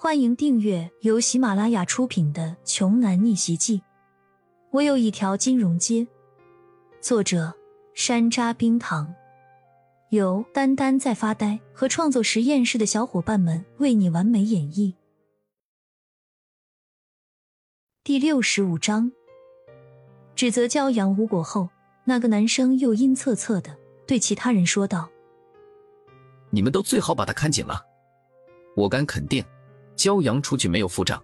欢迎订阅由喜马拉雅出品的《穷男逆袭记》。我有一条金融街。作者：山楂冰糖，由丹丹在发呆和创作实验室的小伙伴们为你完美演绎。第六十五章，指责骄阳无果后，那个男生又阴恻恻的对其他人说道：“你们都最好把他看紧了，我敢肯定。”骄阳出去没有付账，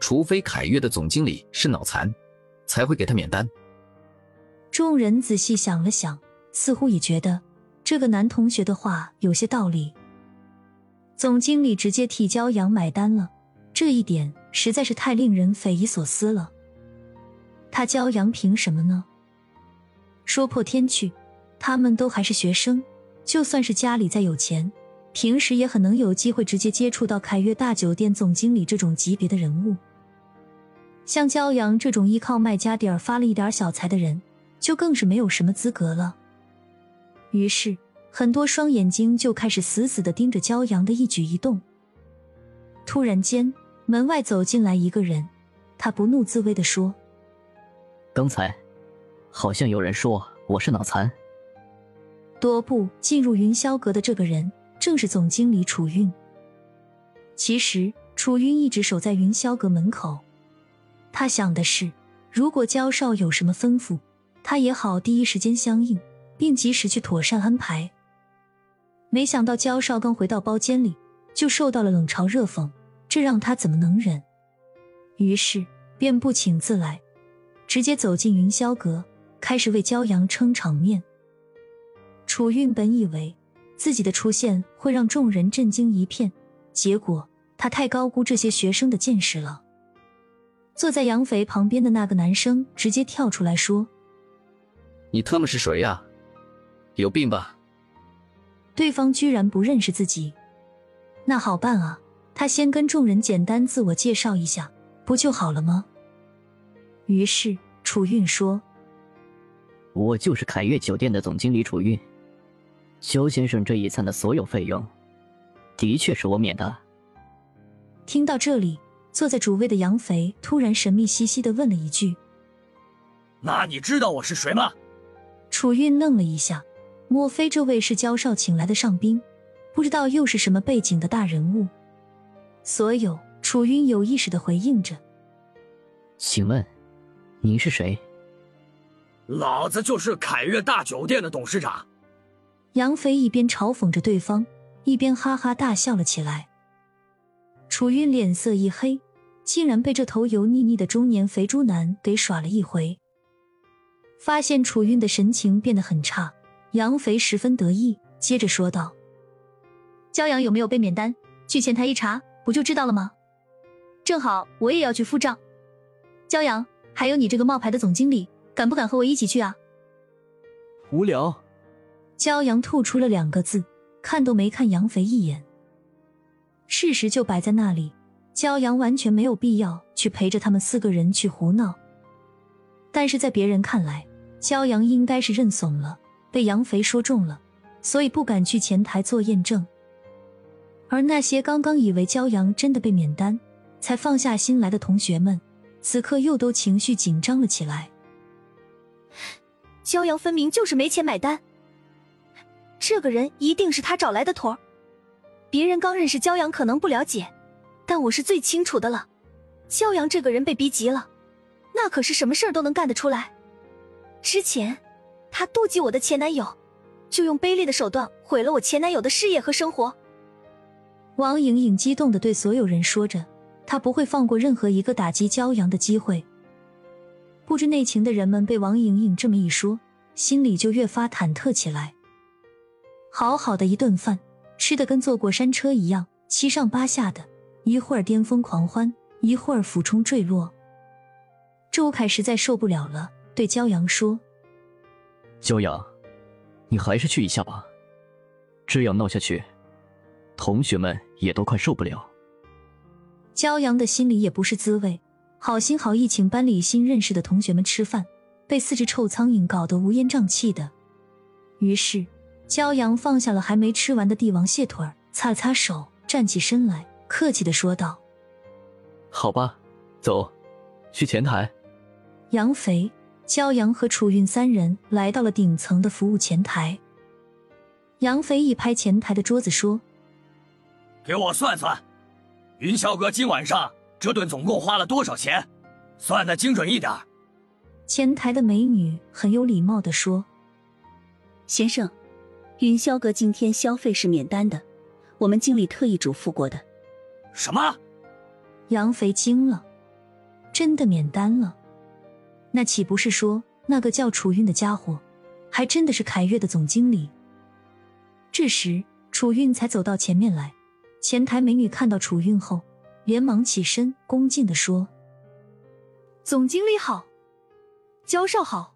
除非凯悦的总经理是脑残，才会给他免单。众人仔细想了想，似乎也觉得这个男同学的话有些道理。总经理直接替骄阳买单了，这一点实在是太令人匪夷所思了。他骄阳凭什么呢？说破天去，他们都还是学生，就算是家里再有钱。平时也很能有机会直接接触到凯悦大酒店总经理这种级别的人物，像骄阳这种依靠卖家底儿发了一点小财的人，就更是没有什么资格了。于是，很多双眼睛就开始死死的盯着骄阳的一举一动。突然间，门外走进来一个人，他不怒自威的说：“刚才好像有人说我是脑残。”踱步进入云霄阁的这个人。正是总经理楚韵。其实楚韵一直守在云霄阁门口，他想的是，如果焦少有什么吩咐，他也好第一时间相应，并及时去妥善安排。没想到焦少刚回到包间里，就受到了冷嘲热讽，这让他怎么能忍？于是便不请自来，直接走进云霄阁，开始为骄阳撑场面。楚韵本以为。自己的出现会让众人震惊一片，结果他太高估这些学生的见识了。坐在杨肥旁边的那个男生直接跳出来说：“你特么是谁呀？有病吧？”对方居然不认识自己，那好办啊，他先跟众人简单自我介绍一下，不就好了吗？于是楚韵说：“我就是凯悦酒店的总经理楚韵。”邱先生这一餐的所有费用，的确是我免的。听到这里，坐在主位的杨肥突然神秘兮兮的问了一句：“那你知道我是谁吗？”楚韵愣了一下，莫非这位是焦少请来的上宾？不知道又是什么背景的大人物？所有楚韵有意识的回应着：“请问，您是谁？”老子就是凯悦大酒店的董事长。杨飞一边嘲讽着对方，一边哈哈大笑了起来。楚韵脸色一黑，竟然被这头油腻腻的中年肥猪男给耍了一回。发现楚韵的神情变得很差，杨肥十分得意，接着说道：“骄阳有没有被免单？去前台一查，不就知道了吗？正好我也要去付账。骄阳，还有你这个冒牌的总经理，敢不敢和我一起去啊？”无聊。骄阳吐出了两个字，看都没看杨肥一眼。事实就摆在那里，骄阳完全没有必要去陪着他们四个人去胡闹。但是在别人看来，骄阳应该是认怂了，被杨肥说中了，所以不敢去前台做验证。而那些刚刚以为骄阳真的被免单，才放下心来的同学们，此刻又都情绪紧张了起来。骄阳分明就是没钱买单。这个人一定是他找来的托儿。别人刚认识骄阳可能不了解，但我是最清楚的了。骄阳这个人被逼急了，那可是什么事儿都能干得出来。之前他妒忌我的前男友，就用卑劣的手段毁了我前男友的事业和生活。王莹莹激动的对所有人说着，她不会放过任何一个打击骄阳的机会。不知内情的人们被王莹莹这么一说，心里就越发忐忑起来。好好的一顿饭，吃的跟坐过山车一样，七上八下的，一会儿巅峰狂欢，一会儿俯冲坠落。周凯实在受不了了，对骄阳说：“骄阳，你还是去一下吧，这样闹下去，同学们也都快受不了。”骄阳的心里也不是滋味，好心好意请班里新认识的同学们吃饭，被四只臭苍蝇搞得乌烟瘴气的，于是。骄阳放下了还没吃完的帝王蟹腿，擦了擦手，站起身来，客气的说道。好吧，走，去前台。杨肥、骄阳和楚韵三人来到了顶层的服务前台。杨肥一拍前台的桌子说：“给我算算，云霄阁今晚上这顿总共花了多少钱？算的精准一点。”前台的美女很有礼貌的说：“先生，云霄阁今天消费是免单的，我们经理特意嘱咐过的。”什么？杨肥惊了，真的免单了？那岂不是说那个叫楚韵的家伙，还真的是凯悦的总经理？这时，楚韵才走到前面来。前台美女看到楚韵后，连忙起身，恭敬的说：“总经理好，焦少好。”